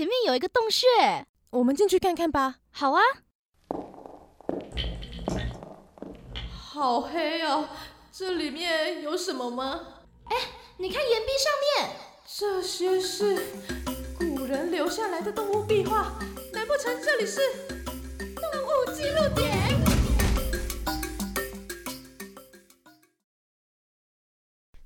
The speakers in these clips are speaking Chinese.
前面有一个洞穴，我们进去看看吧。好啊。好黑哦，这里面有什么吗？哎，你看岩壁上面，这些是古人留下来的动物壁画，难不成这里是动物记录点？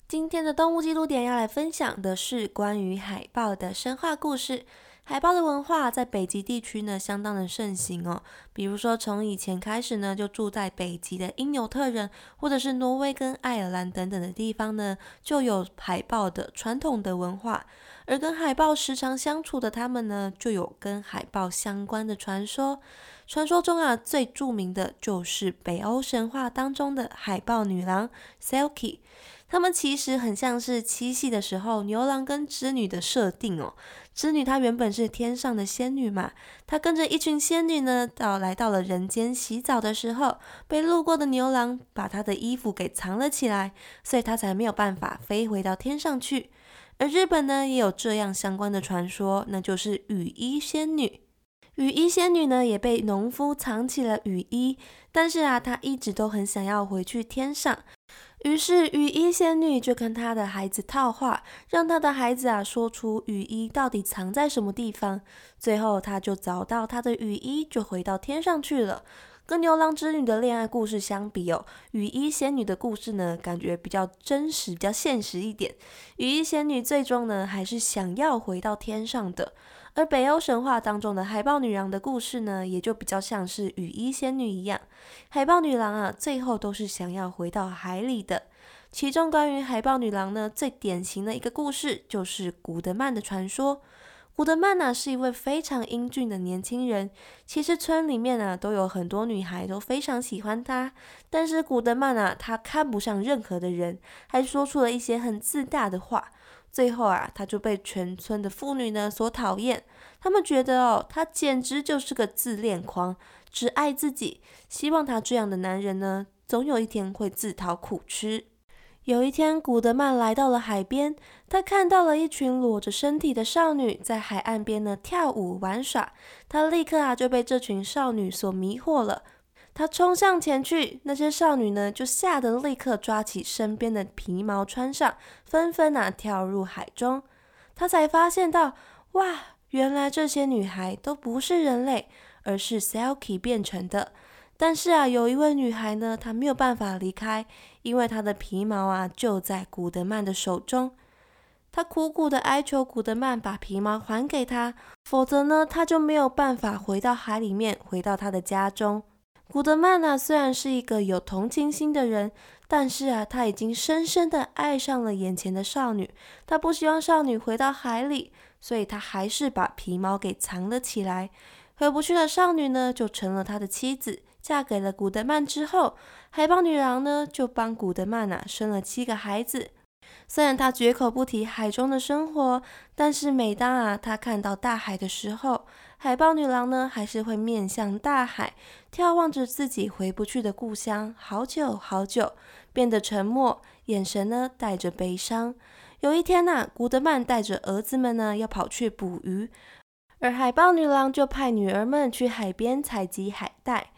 今天的动物记录点要来分享的是关于海豹的神话故事。海豹的文化在北极地区呢，相当的盛行哦。比如说，从以前开始呢，就住在北极的因纽特人，或者是挪威跟爱尔兰等等的地方呢，就有海豹的传统的文化。而跟海豹时常相处的他们呢，就有跟海豹相关的传说。传说中啊，最著名的就是北欧神话当中的海豹女郎 Selkie。他们其实很像是七夕的时候牛郎跟织女的设定哦。织女她原本是天上的仙女嘛，她跟着一群仙女呢，到来到了人间洗澡的时候，被路过的牛郎把她的衣服给藏了起来，所以她才没有办法飞回到天上去。而日本呢，也有这样相关的传说，那就是雨衣仙女。雨衣仙女呢，也被农夫藏起了雨衣，但是啊，她一直都很想要回去天上。于是雨衣仙女就跟她的孩子套话，让她的孩子啊说出雨衣到底藏在什么地方。最后，她就找到她的雨衣，就回到天上去了。跟牛郎织女的恋爱故事相比哦，雨衣仙女的故事呢，感觉比较真实、比较现实一点。雨衣仙女最终呢，还是想要回到天上的。而北欧神话当中的海豹女郎的故事呢，也就比较像是雨衣仙女一样。海豹女郎啊，最后都是想要回到海里的。其中关于海豹女郎呢，最典型的一个故事就是古德曼的传说。古德曼呢，是一位非常英俊的年轻人。其实村里面啊，都有很多女孩都非常喜欢他。但是古德曼啊，他看不上任何的人，还说出了一些很自大的话。最后啊，他就被全村的妇女呢所讨厌。他们觉得哦，他简直就是个自恋狂，只爱自己。希望他这样的男人呢，总有一天会自讨苦吃。有一天，古德曼来到了海边，他看到了一群裸着身体的少女在海岸边呢跳舞玩耍。他立刻啊就被这群少女所迷惑了。他冲向前去，那些少女呢就吓得立刻抓起身边的皮毛穿上，纷纷啊跳入海中。他才发现到，哇，原来这些女孩都不是人类，而是 Selkie 变成的。但是啊，有一位女孩呢，她没有办法离开，因为她的皮毛啊就在古德曼的手中。她苦苦的哀求古德曼把皮毛还给她，否则呢，她就没有办法回到海里面，回到她的家中。古德曼呢，虽然是一个有同情心的人，但是啊，他已经深深的爱上了眼前的少女。他不希望少女回到海里，所以他还是把皮毛给藏了起来。回不去的少女呢，就成了他的妻子，嫁给了古德曼之后，海豹女郎呢，就帮古德曼啊生了七个孩子。虽然他绝口不提海中的生活，但是每当啊他看到大海的时候，海豹女郎呢还是会面向大海，眺望着自己回不去的故乡，好久好久，变得沉默，眼神呢带着悲伤。有一天呐，古德曼带着儿子们呢要跑去捕鱼，而海豹女郎就派女儿们去海边采集海带。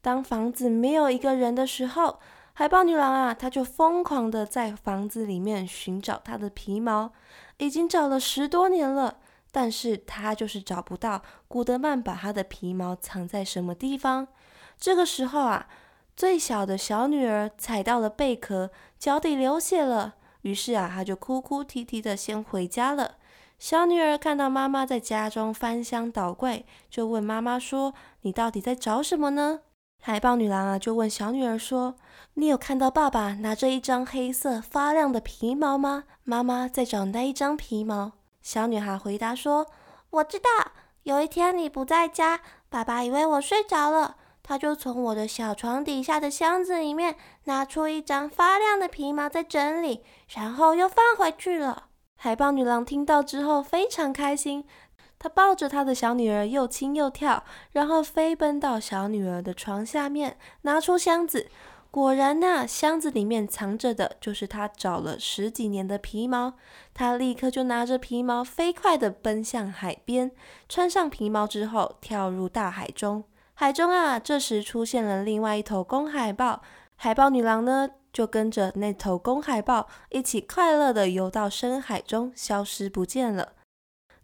当房子没有一个人的时候，海豹女郎啊，她就疯狂的在房子里面寻找她的皮毛，已经找了十多年了，但是她就是找不到古德曼把她的皮毛藏在什么地方。这个时候啊，最小的小女儿踩到了贝壳，脚底流血了，于是啊，她就哭哭啼啼的先回家了。小女儿看到妈妈在家中翻箱倒柜，就问妈妈说：“你到底在找什么呢？”海豹女郎啊，就问小女儿说：“你有看到爸爸拿着一张黑色发亮的皮毛吗？”妈妈在找那一张皮毛。小女孩回答说：“我知道，有一天你不在家，爸爸以为我睡着了，他就从我的小床底下的箱子里面拿出一张发亮的皮毛在整理，然后又放回去了。”海豹女郎听到之后非常开心。他抱着他的小女儿，又亲又跳，然后飞奔到小女儿的床下面，拿出箱子。果然呐，箱子里面藏着的就是他找了十几年的皮毛。他立刻就拿着皮毛，飞快地奔向海边，穿上皮毛之后，跳入大海中。海中啊，这时出现了另外一头公海豹。海豹女郎呢，就跟着那头公海豹一起快乐地游到深海中，消失不见了。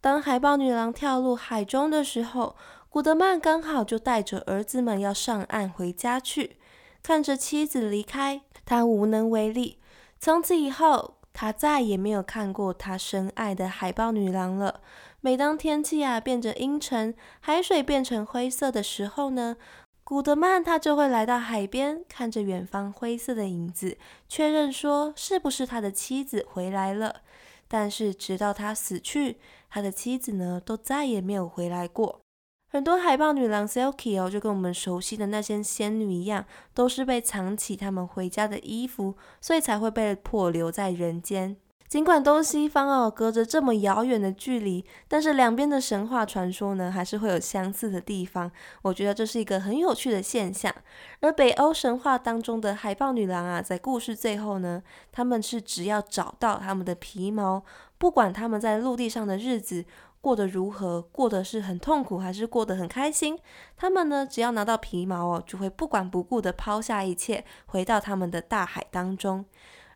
当海豹女郎跳入海中的时候，古德曼刚好就带着儿子们要上岸回家去。看着妻子离开，他无能为力。从此以后，他再也没有看过他深爱的海豹女郎了。每当天气啊变得阴沉，海水变成灰色的时候呢？古德曼他就会来到海边，看着远方灰色的影子，确认说是不是他的妻子回来了。但是直到他死去，他的妻子呢都再也没有回来过。很多海豹女郎 Silky 哦，就跟我们熟悉的那些仙女一样，都是被藏起他们回家的衣服，所以才会被迫留在人间。尽管东西方哦隔着这么遥远的距离，但是两边的神话传说呢，还是会有相似的地方。我觉得这是一个很有趣的现象。而北欧神话当中的海豹女郎啊，在故事最后呢，他们是只要找到他们的皮毛，不管他们在陆地上的日子过得如何，过得是很痛苦还是过得很开心，他们呢，只要拿到皮毛哦，就会不管不顾的抛下一切，回到他们的大海当中。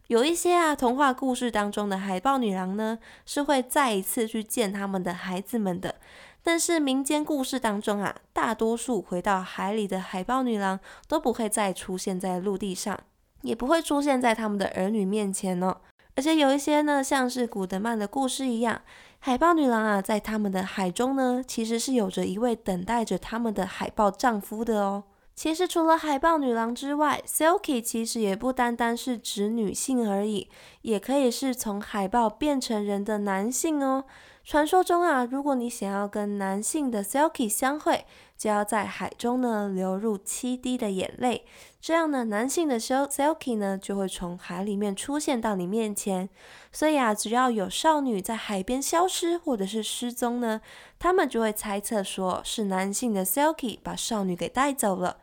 有一些啊，童话故事当中的海豹女郎呢，是会再一次去见他们的孩子们的。但是民间故事当中啊，大多数回到海里的海豹女郎都不会再出现在陆地上，也不会出现在他们的儿女面前哦。而且有一些呢，像是古德曼的故事一样，海豹女郎啊，在他们的海中呢，其实是有着一位等待着他们的海豹丈夫的哦。其实除了海豹女郎之外，Silky 其实也不单单是指女性而已，也可以是从海豹变成人的男性哦。传说中啊，如果你想要跟男性的 Silky 相会，就要在海中呢流入七滴的眼泪，这样呢，男性的 Silky 呢就会从海里面出现到你面前。所以啊，只要有少女在海边消失或者是失踪呢，他们就会猜测说是男性的 Silky 把少女给带走了。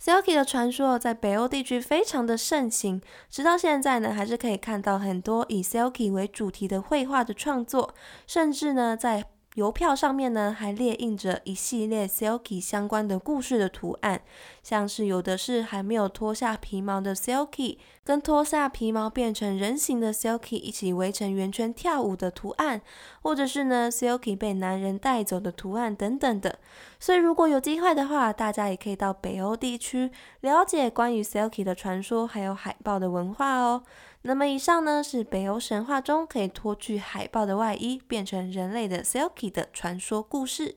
Silky 的传说在北欧地区非常的盛行，直到现在呢，还是可以看到很多以 Silky 为主题的绘画的创作，甚至呢，在邮票上面呢，还列印着一系列 Silky 相关的故事的图案，像是有的是还没有脱下皮毛的 Silky，跟脱下皮毛变成人形的 Silky 一起围成圆圈跳舞的图案，或者是呢 Silky 被男人带走的图案等等的。所以如果有机会的话，大家也可以到北欧地区了解关于 Silky 的传说，还有海豹的文化哦。那么以上呢是北欧神话中可以脱去海豹的外衣变成人类的 Silky 的传说故事。